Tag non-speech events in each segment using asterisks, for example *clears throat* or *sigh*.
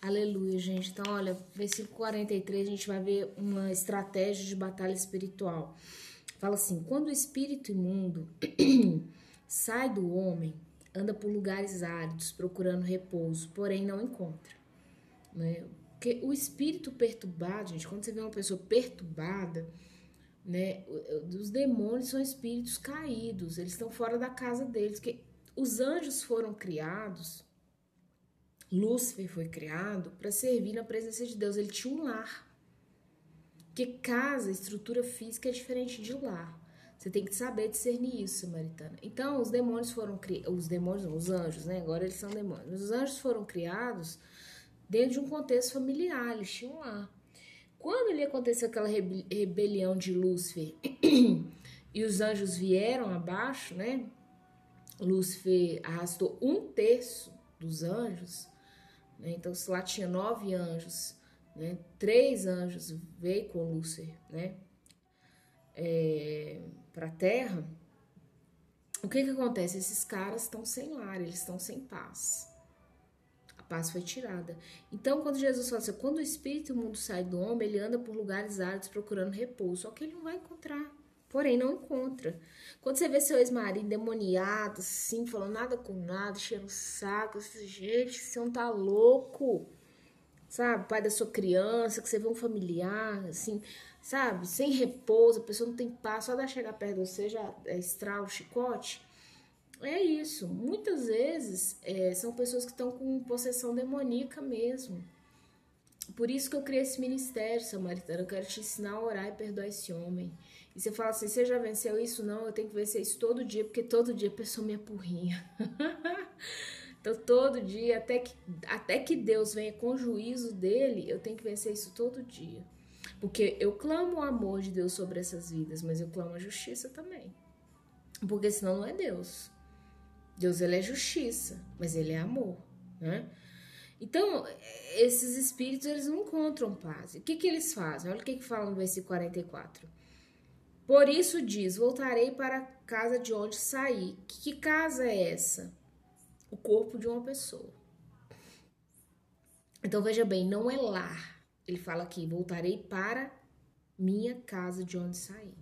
Aleluia, gente. Então, olha, versículo 43, a gente vai ver uma estratégia de batalha espiritual. Fala assim: quando o espírito imundo *clears throat* sai do homem, anda por lugares áridos, procurando repouso, porém não encontra. Né? Porque o espírito perturbado, gente, quando você vê uma pessoa perturbada, né, os demônios são espíritos caídos, eles estão fora da casa deles, os anjos foram criados Lúcifer foi criado para servir na presença de Deus. Ele tinha um lar. Porque casa, estrutura física é diferente de lar. Você tem que saber discernir isso, Samaritana. Então, os demônios foram criados. Os demônios, não, os anjos, né? Agora eles são demônios. Os anjos foram criados dentro de um contexto familiar. Eles tinham um lar. Quando ele aconteceu aquela rebelião de Lúcifer *coughs* e os anjos vieram abaixo, né? Lúcifer arrastou um terço dos anjos né? Então, se lá tinha nove anjos, né? três anjos veio com Lúcifer né? É, para a Terra, o que, que acontece? Esses caras estão sem lar, eles estão sem paz. A paz foi tirada. Então, quando Jesus fala assim, quando o espírito mundo sai do homem, ele anda por lugares áridos procurando repouso, só que ele não vai encontrar porém não encontra. Quando você vê seu ex-marido demoniado, assim, falando nada com nada, cheirando saco, gente, você não tá louco, sabe? Pai da sua criança, que você vê um familiar, assim, sabe? Sem repouso, a pessoa não tem paz, só dá chegar perto de você já é, estrala o chicote. É isso. Muitas vezes é, são pessoas que estão com possessão demoníaca mesmo. Por isso que eu criei esse ministério, Samaritano. Eu quero te ensinar a orar e perdoar esse homem. E você fala assim: você já venceu isso? Não, eu tenho que vencer isso todo dia, porque todo dia a pessoa me apurrinha. *laughs* então, todo dia, até que, até que Deus venha com juízo dele, eu tenho que vencer isso todo dia. Porque eu clamo o amor de Deus sobre essas vidas, mas eu clamo a justiça também. Porque senão não é Deus. Deus ele é justiça, mas ele é amor, né? Então, esses espíritos eles não encontram paz. O que, que eles fazem? Olha o que, que fala no versículo 44. Por isso diz: Voltarei para a casa de onde saí. Que, que casa é essa? O corpo de uma pessoa. Então veja bem, não é lar. Ele fala aqui: Voltarei para minha casa de onde saí.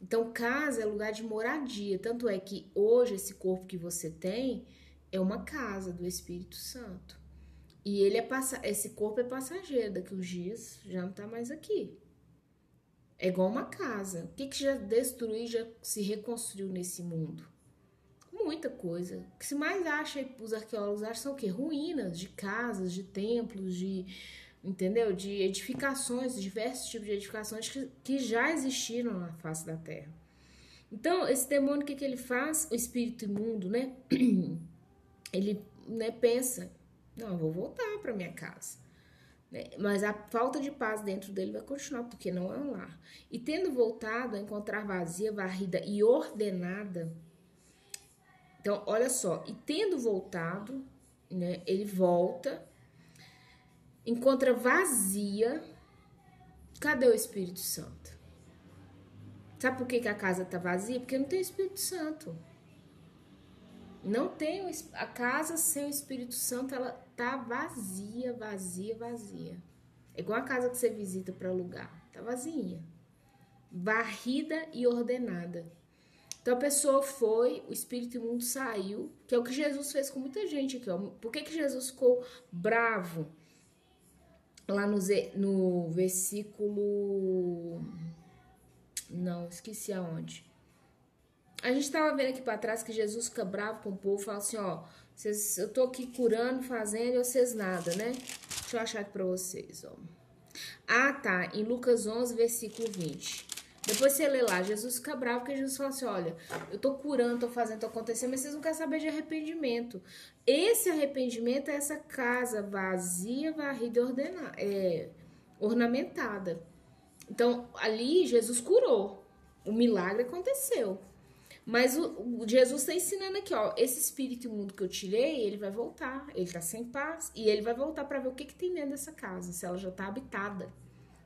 Então, casa é lugar de moradia. Tanto é que hoje esse corpo que você tem é uma casa do Espírito Santo. E ele é esse corpo é passageiro, daqui uns dias já não está mais aqui. É igual uma casa. O que, que já destruiu, já se reconstruiu nesse mundo? Muita coisa. O que se mais acha, os arqueólogos acham são o quê? Ruínas de casas, de templos, de. Entendeu? De edificações, diversos tipos de edificações que, que já existiram na face da terra. Então, esse demônio, o que, que ele faz? O espírito imundo, né? *clears throat* Ele né, pensa: não, vou voltar para minha casa. Né? Mas a falta de paz dentro dele vai continuar, porque não é um lar. E tendo voltado a encontrar vazia, varrida e ordenada. Então, olha só, e tendo voltado, né, ele volta, encontra vazia. Cadê o Espírito Santo? Sabe por que, que a casa está vazia? Porque não tem Espírito Santo. Não tem a casa sem o Espírito Santo, ela tá vazia, vazia, vazia. É igual a casa que você visita para alugar, tá vazia. Varrida e ordenada. Então a pessoa foi, o espírito imundo saiu, que é o que Jesus fez com muita gente aqui. Ó. Por que, que Jesus ficou bravo? Lá no, no versículo. Não, esqueci aonde. A gente estava vendo aqui para trás que Jesus fica bravo com o povo, fala assim, ó, vocês, eu tô aqui curando, fazendo e vocês nada, né? Deixa eu achar aqui para vocês, ó. Ah, tá, em Lucas 11, versículo 20. Depois você lê lá, Jesus fica bravo porque Jesus fala assim, olha, eu tô curando, tô fazendo, tô acontecendo, mas vocês não querem saber de arrependimento. Esse arrependimento é essa casa vazia, varrida e ordenada, é, ornamentada. Então, ali Jesus curou. O milagre aconteceu. Mas o, o Jesus está ensinando aqui, ó, esse espírito imundo que eu tirei, ele vai voltar, ele tá sem paz e ele vai voltar para ver o que, que tem dentro dessa casa, se ela já tá habitada,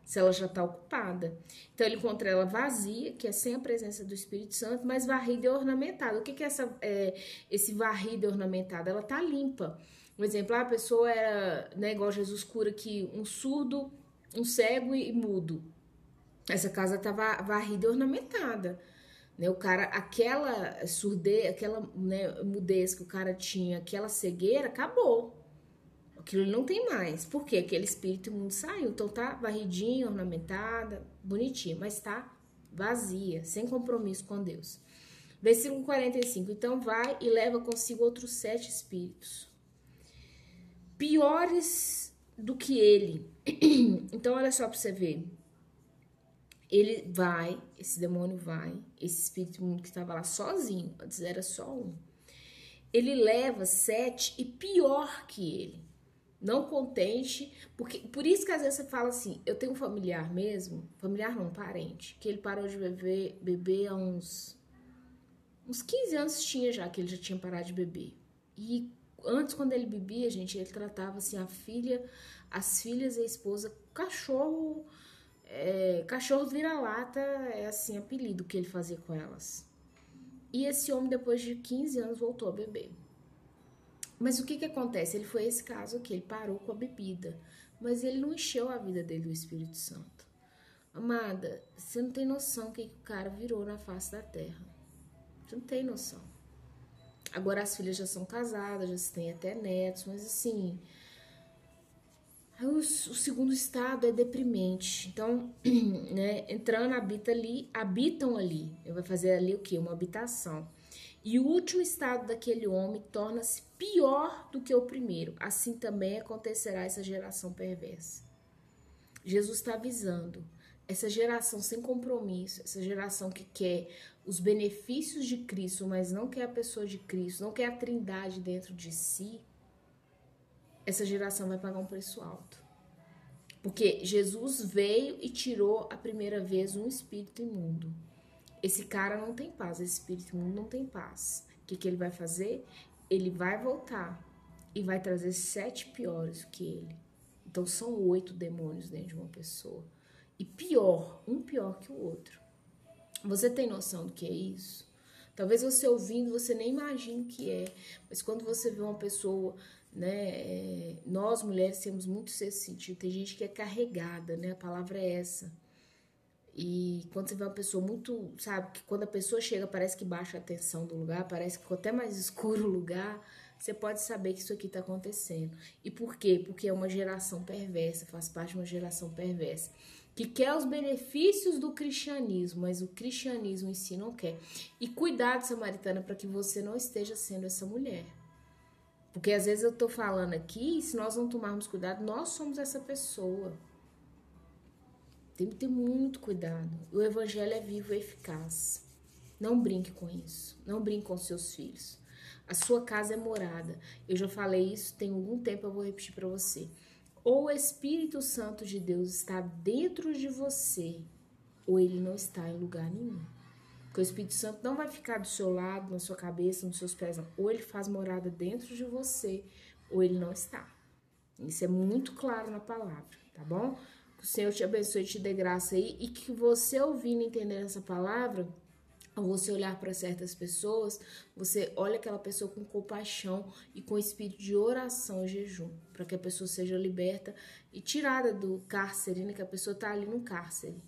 se ela já tá ocupada. Então ele encontra ela vazia, que é sem a presença do Espírito Santo, mas varrida e ornamentada. O que, que é essa, é, esse varrida e ornamentada? Ela tá limpa. Um exemplo, a pessoa era, né, igual Jesus cura aqui, um surdo, um cego e mudo. Essa casa estava varrida e ornamentada. Né, o cara, aquela surdez, aquela né, mudez que o cara tinha, aquela cegueira, acabou. Aquilo não tem mais. Por quê? Aquele espírito imundo saiu. Então tá varridinha, ornamentada, bonitinha, mas tá vazia, sem compromisso com Deus. Versículo 45. Então vai e leva consigo outros sete espíritos piores do que ele. *clears throat* Então, olha só para você ver. Ele vai, esse demônio vai, esse espírito que estava lá sozinho, antes era só um. Ele leva sete e pior que ele. Não contente, porque por isso que às vezes você fala assim: eu tenho um familiar mesmo, familiar não, parente, que ele parou de beber, beber há uns, uns 15 anos tinha já que ele já tinha parado de beber. E Antes, quando ele bebia, gente, ele tratava assim a filha, as filhas e a esposa, cachorro, cachorro vira-lata, é assim, apelido que ele fazia com elas. E esse homem, depois de 15 anos, voltou a beber. Mas o que que acontece? Ele foi esse caso aqui, ele parou com a bebida, mas ele não encheu a vida dele do Espírito Santo. Amada, você não tem noção o que, que o cara virou na face da terra. Você não tem noção. Agora as filhas já são casadas, já têm até netos, mas assim. O, segundo estado é deprimente. Então, *clears throat* né, entrando, habita ali, habitam ali. Ele vai fazer ali o quê? Uma habitação. E o último estado daquele homem torna-se pior do que o primeiro. Assim também acontecerá essa geração perversa. Jesus está avisando essa geração sem compromisso, essa geração que quer os benefícios de Cristo, mas não quer a pessoa de Cristo, não quer a trindade dentro de si, essa geração vai pagar um preço alto. Porque Jesus veio e tirou a primeira vez um espírito imundo. Esse cara não tem paz, esse espírito imundo não tem paz. O que, que ele vai fazer? Ele vai voltar e vai trazer sete piores que ele. Então são oito demônios dentro de uma pessoa. E pior, um pior que o outro. Você tem noção do que é isso? Talvez você ouvindo, você nem imagine que é. Mas quando você vê uma pessoa, né? É, nós mulheres temos muito esse sentido. Tem gente que é carregada, né? A palavra é essa. E quando você vê uma pessoa muito, sabe, que quando a pessoa chega parece que baixa a tensão do lugar, parece que ficou até mais *laughs* escuro o lugar, você pode saber que isso aqui está acontecendo. E por quê? Porque é uma geração perversa, faz parte de uma geração perversa que quer os benefícios do cristianismo, mas o cristianismo em si não quer. E cuidado, samaritana, para que você não esteja sendo essa mulher. Porque às vezes eu tô falando aqui, e se nós não tomarmos cuidado, nós somos essa pessoa. Tem que ter muito cuidado. O evangelho é vivo e eficaz. Não brinque com isso. Não brinque com seus filhos. A sua casa é morada. Eu já falei isso tem algum tempo, eu vou repetir para você ou o Espírito Santo de Deus está dentro de você, ou ele não está em lugar nenhum. Porque o Espírito Santo não vai ficar do seu lado, na sua cabeça, nos seus pés. Ou ele faz morada dentro de você, ou ele não está. Isso é muito claro na palavra, tá bom? Que o Senhor te abençoe e te dê graça aí. E que você ouvindo e entendendo essa palavra, ao você olhar para certas pessoas, você olha aquela pessoa com compaixão e com espírito de oração e jejum, para que a pessoa seja liberta e tirada do cárcere, né? Que a pessoa está ali no cárcere.